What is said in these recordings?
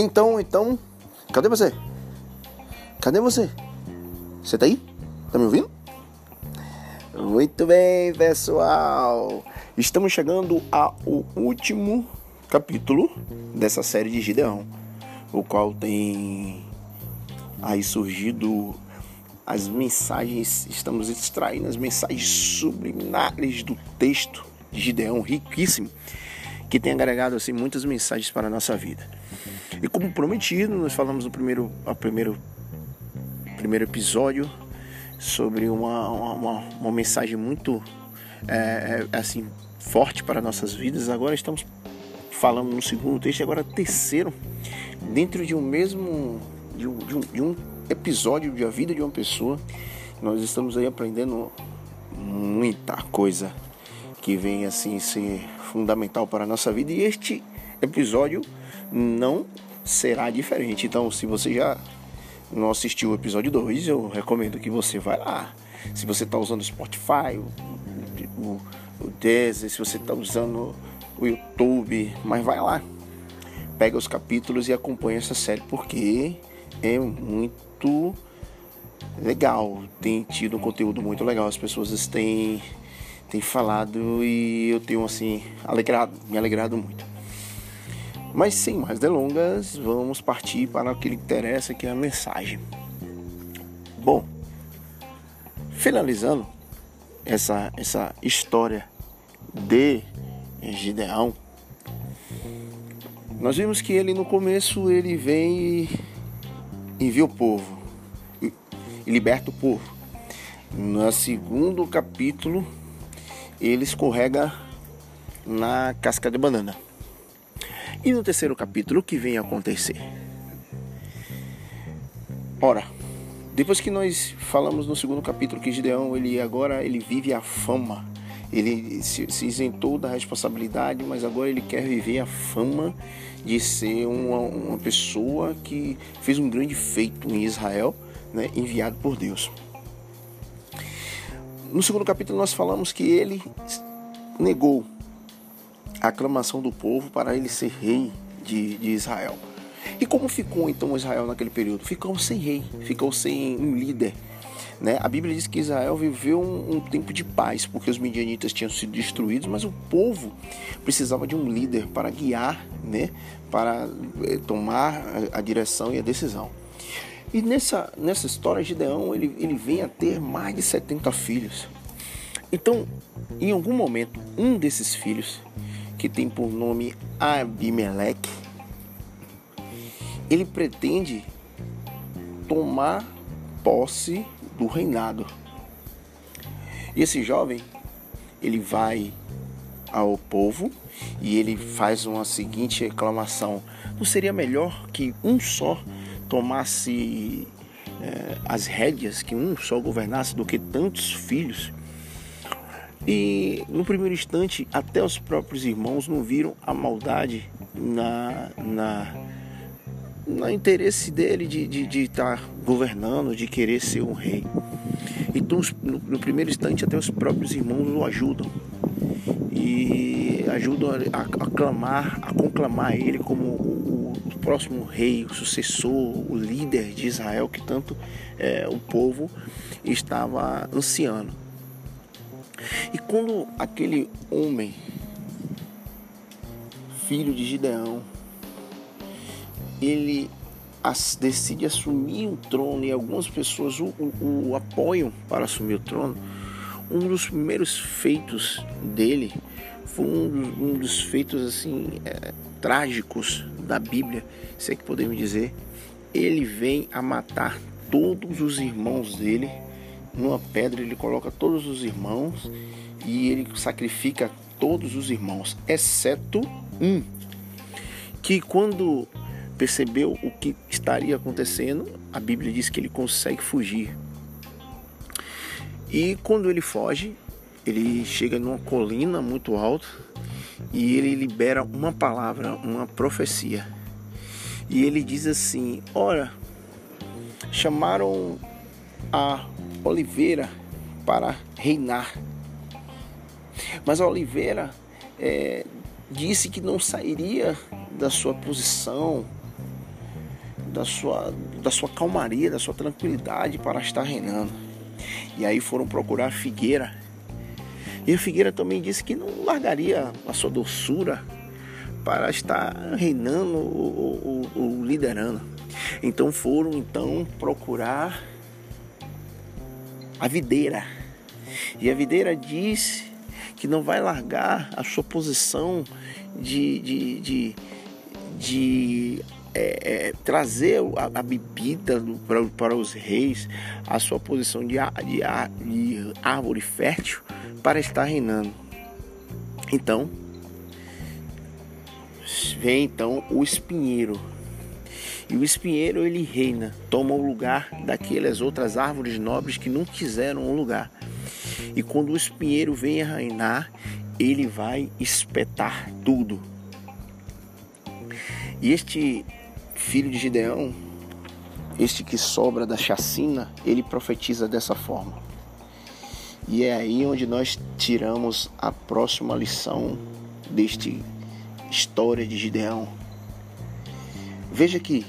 Então, então, cadê você? Cadê você? Você tá aí? Tá me ouvindo? Muito bem, pessoal. Estamos chegando ao último capítulo dessa série de Gideão, o qual tem aí surgido as mensagens, estamos extraindo as mensagens subliminares do texto Gideão, riquíssimo, que tem agregado assim muitas mensagens para a nossa vida. E como prometido, nós falamos no primeiro, primeiro, primeiro episódio sobre uma, uma, uma mensagem muito é, é, assim forte para nossas vidas. Agora estamos falando no segundo texto, agora terceiro, dentro de um mesmo de um, de um, de um episódio da vida de uma pessoa, nós estamos aí aprendendo muita coisa que vem assim ser fundamental para a nossa vida e este episódio não será diferente. Então, se você já não assistiu o episódio 2, eu recomendo que você vá lá. Se você está usando o Spotify, o, o, o Deezer, se você está usando o YouTube, mas vai lá. Pega os capítulos e acompanha essa série porque é muito legal. Tem tido um conteúdo muito legal. As pessoas têm, têm falado e eu tenho assim alegrado, me alegrado muito. Mas sem mais delongas, vamos partir para o que interessa, que é a mensagem. Bom, finalizando essa, essa história de Gideão, nós vimos que ele no começo ele vem e envia o povo e liberta o povo. No segundo capítulo, ele escorrega na casca de banana. E no terceiro capítulo, o que vem a acontecer? Ora, depois que nós falamos no segundo capítulo que Gideão, ele agora ele vive a fama. Ele se, se isentou da responsabilidade, mas agora ele quer viver a fama de ser uma, uma pessoa que fez um grande feito em Israel, né, enviado por Deus. No segundo capítulo nós falamos que ele negou a aclamação do povo para ele ser rei de, de Israel. E como ficou então Israel naquele período? Ficou sem rei, ficou sem um líder. Né? A Bíblia diz que Israel viveu um, um, tempo de paz, porque os midianitas tinham sido destruídos, mas o povo precisava de um líder para guiar, né? para eh, tomar a, a, direção e a decisão. E nessa, nessa história, Gideão ele, ele vem a ter mais de 70 filhos. Então, em algum momento, um desses filhos que tem por nome Abimeleque, ele pretende tomar posse do reinado. E esse jovem, ele vai ao povo e ele faz uma seguinte reclamação: não seria melhor que um só tomasse eh, as rédeas, que um só governasse, do que tantos filhos? E no primeiro instante, até os próprios irmãos não viram a maldade na, na, na interesse dele de estar de, de tá governando, de querer ser um rei. Então, no, no, primeiro instante, até os próprios irmãos o ajudam e ajudam a, a clamar, a conclamar ele como próximo rei, o sucessor, o líder de Israel que tanto é, o povo estava ansiando. E quando aquele homem, filho de Gideão, ele decide assumir o trono e algumas pessoas o, o, o, apoiam para assumir o trono, um dos primeiros feitos dele foi um dos, um dos feitos assim é, trágicos da Bíblia, se é que podemos dizer. Ele vem a matar todos os irmãos dele numa pedra ele coloca todos os irmãos e ele sacrifica todos os irmãos, exceto um, que quando percebeu o que estaria acontecendo, a Bíblia diz que ele consegue fugir. E quando ele foge, ele chega numa colina muito alta e ele libera uma palavra, uma profecia. E ele diz assim: Ora, chamaram a oliveira para reinar. Mas a Oliveira é, disse que não sairia da sua posição, da sua, da sua calmaria, da sua tranquilidade para estar reinando. E aí foram procurar Figueira. E a Figueira também disse que não largaria a sua doçura para estar reinando ou liderando. Então foram então procurar a videira. E a videira disse que não vai largar a sua posição de, de, de, de é, é, trazer a, a bebida para, para os reis, a sua posição de, de, de árvore fértil para estar reinando. Então, vem então o espinheiro. E o espinheiro ele reina, toma o lugar daquelas outras árvores nobres que não quiseram o lugar. E quando o espinheiro vem a reinar, ele vai espetar tudo. E este filho de Gideão, este que sobra da chacina, ele profetiza dessa forma. E é aí onde nós tiramos a próxima lição deste história de Gideão. Veja que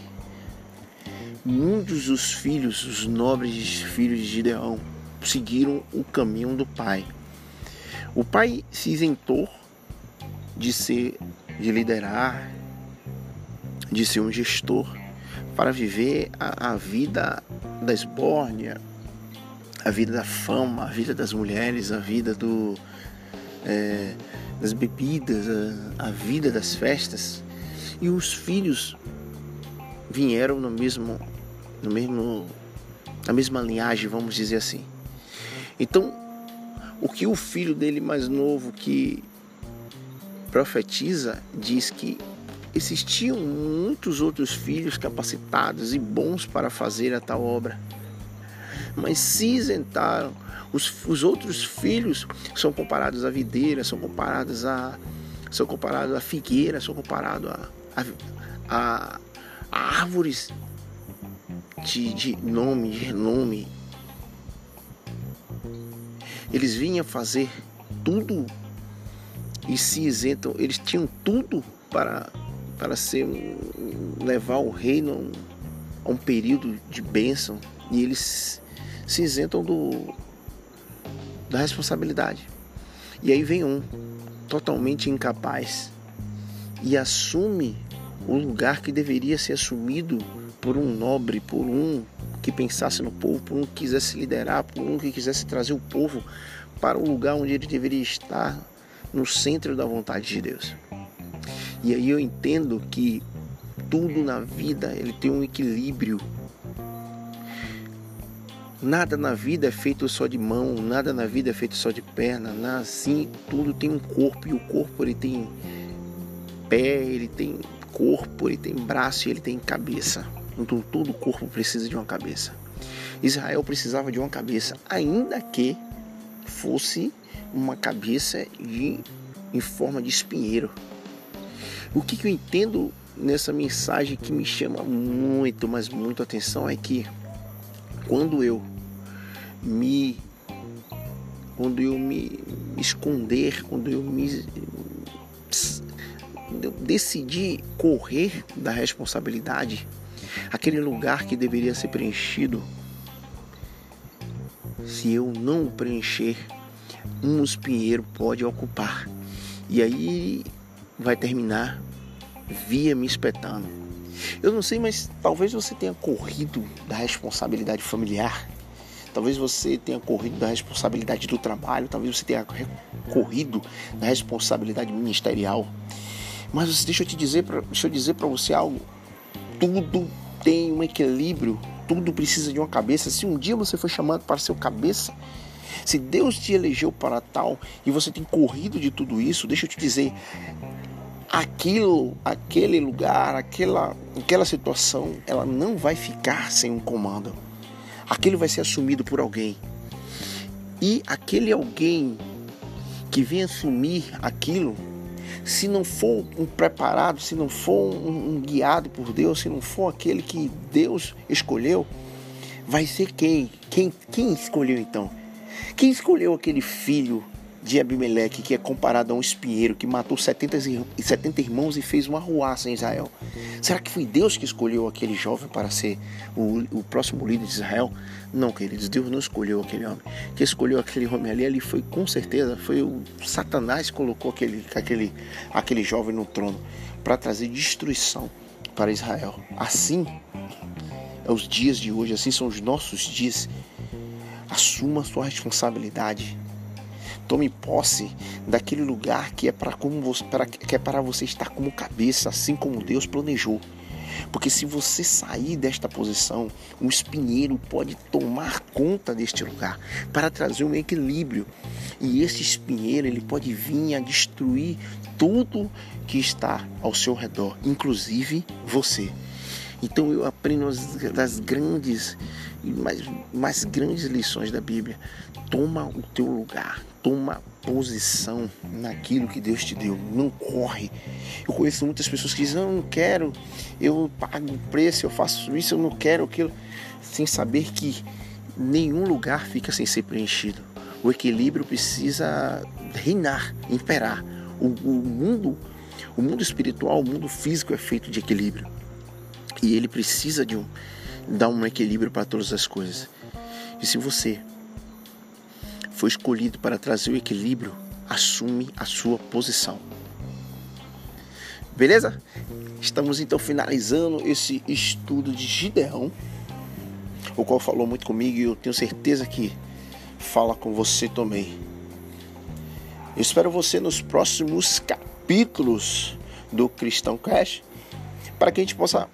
muitos dos filhos, os nobres filhos de Gideão, seguiram o caminho do pai. O pai se isentou de ser, de liderar, de ser um gestor, para viver a, a vida da esbórnia, a vida da fama, a vida das mulheres, a vida do, é, das bebidas, a, a vida das festas. E os filhos vieram no mesmo, no mesmo, na mesma linhagem, vamos dizer assim. Então, o que o filho dele mais novo que profetiza diz que existiam muitos outros filhos capacitados e bons para fazer a tal obra, mas se isentaram. Os, os outros filhos são comparados à videira, são comparados a são comparados à figueira, são comparados a, a, a, a árvores de, de nome, de renome, eles vinham fazer tudo e se isentam, eles tinham tudo para, para ser levar o reino a um período de bênção e eles se isentam do, da responsabilidade. E aí vem um totalmente incapaz e assume o lugar que deveria ser assumido por um nobre, por um que pensasse no povo, por um que quisesse liderar, por um que quisesse trazer o povo para o lugar onde ele deveria estar, no centro da vontade de Deus. E aí eu entendo que tudo na vida ele tem um equilíbrio. Nada na vida é feito só de mão, nada na vida é feito só de perna, nada assim, tudo tem um corpo e o corpo ele tem pé, ele tem corpo, ele tem braço e ele tem cabeça. Então todo corpo precisa de uma cabeça. Israel precisava de uma cabeça, ainda que fosse uma cabeça de, em forma de espinheiro. O que, que eu entendo nessa mensagem que me chama muito, mas muito atenção é que quando eu me quando eu me esconder, quando eu me eu decidi correr da responsabilidade, aquele lugar que deveria ser preenchido, se eu não preencher, um espinheiro pode ocupar. E aí vai terminar via me espetando. Eu não sei, mas talvez você tenha corrido da responsabilidade familiar. Talvez você tenha corrido da responsabilidade do trabalho, talvez você tenha corrido da responsabilidade ministerial. Mas deixa eu te dizer, deixa eu dizer para você algo. Tudo tem um equilíbrio, tudo precisa de uma cabeça. Se um dia você foi chamado para ser o cabeça, se Deus te elegeu para tal e você tem corrido de tudo isso, deixa eu te dizer, aquilo, aquele lugar, aquela, aquela situação, ela não vai ficar sem um comando. Aquilo vai ser assumido por alguém. E aquele alguém que vem assumir aquilo se não for um preparado, se não for um, um guiado por Deus, se não for aquele que Deus escolheu, vai ser quem? Quem, quem escolheu então? Quem escolheu aquele filho de Abimeleque, que é comparado a um espinheiro que matou 70, 70 irmãos e fez uma ruaça em Israel. Será que foi Deus que escolheu aquele jovem para ser o, o próximo líder de Israel? Não, queridos, Deus não escolheu aquele homem. Quem escolheu aquele homem ali, ali foi com certeza, foi o Satanás que colocou aquele, aquele, aquele jovem no trono para trazer destruição para Israel. Assim é os dias de hoje, assim são os nossos dias. Assuma sua responsabilidade. Tome posse daquele lugar que é para como você, para, que é para você estar como cabeça, assim como Deus planejou. Porque se você sair desta posição, um espinheiro pode tomar conta deste lugar para trazer um equilíbrio. E esse espinheiro ele pode vir a destruir tudo que está ao seu redor, inclusive você. Então eu aprendo as, das grandes mais, mais grandes lições da Bíblia. Toma o teu lugar, toma posição naquilo que Deus te deu. Não corre. Eu conheço muitas pessoas que dizem: Eu não quero, eu pago o preço, eu faço isso, eu não quero aquilo. Sem saber que nenhum lugar fica sem ser preenchido. O equilíbrio precisa reinar, imperar. O, o mundo, o mundo espiritual, o mundo físico é feito de equilíbrio. E ele precisa de um dar um equilíbrio para todas as coisas. E se você foi escolhido para trazer o equilíbrio, assume a sua posição. Beleza? Estamos então finalizando esse estudo de Gideão, o qual falou muito comigo e eu tenho certeza que fala com você também. Eu espero você nos próximos capítulos do Cristão Cash para que a gente possa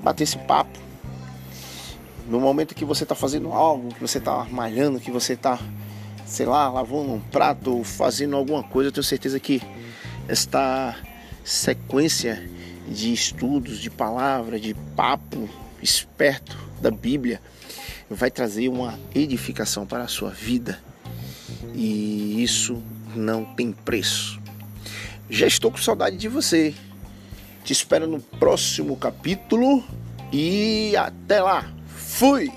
bater esse papo. No momento que você está fazendo algo, que você está malhando, que você está sei lá, lavando um prato ou fazendo alguma coisa, eu tenho certeza que esta sequência de estudos, de palavra, de papo esperto da Bíblia vai trazer uma edificação para a sua vida. E isso não tem preço. Já estou com saudade de você. Te espero no próximo capítulo e até lá. Fui!